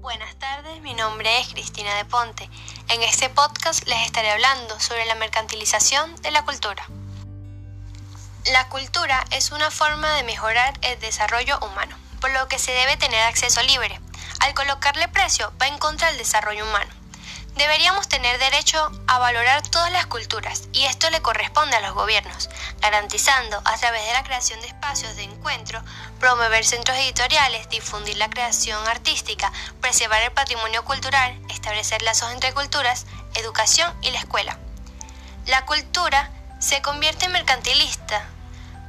Buenas tardes, mi nombre es Cristina de Ponte. En este podcast les estaré hablando sobre la mercantilización de la cultura. La cultura es una forma de mejorar el desarrollo humano, por lo que se debe tener acceso libre. Al colocarle precio va en contra del desarrollo humano. Deberíamos tener derecho a valorar todas las culturas y esto le corresponde a los gobiernos, garantizando a través de la creación de espacios de encuentro, promover centros editoriales, difundir la creación artística, preservar el patrimonio cultural, establecer lazos entre culturas, educación y la escuela. La cultura se convierte en mercantilista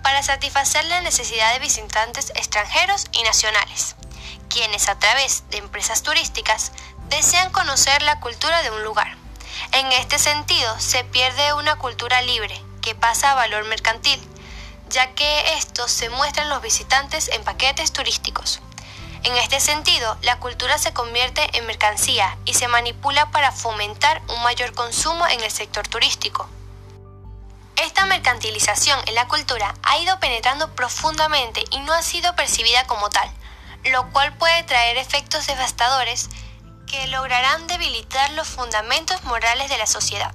para satisfacer la necesidad de visitantes extranjeros y nacionales, quienes a través de empresas turísticas desean conocer la cultura de un lugar. En este sentido, se pierde una cultura libre, que pasa a valor mercantil, ya que estos se muestran los visitantes en paquetes turísticos. En este sentido, la cultura se convierte en mercancía y se manipula para fomentar un mayor consumo en el sector turístico. Esta mercantilización en la cultura ha ido penetrando profundamente y no ha sido percibida como tal, lo cual puede traer efectos devastadores que lograrán debilitar los fundamentos morales de la sociedad.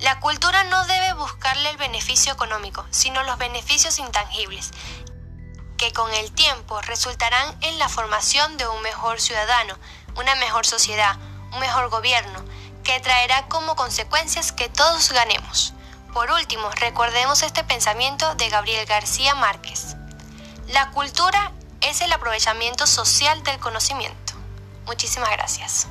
La cultura no debe buscarle el beneficio económico, sino los beneficios intangibles, que con el tiempo resultarán en la formación de un mejor ciudadano, una mejor sociedad, un mejor gobierno, que traerá como consecuencias que todos ganemos. Por último, recordemos este pensamiento de Gabriel García Márquez. La cultura es el aprovechamiento social del conocimiento. Muchísimas gracias.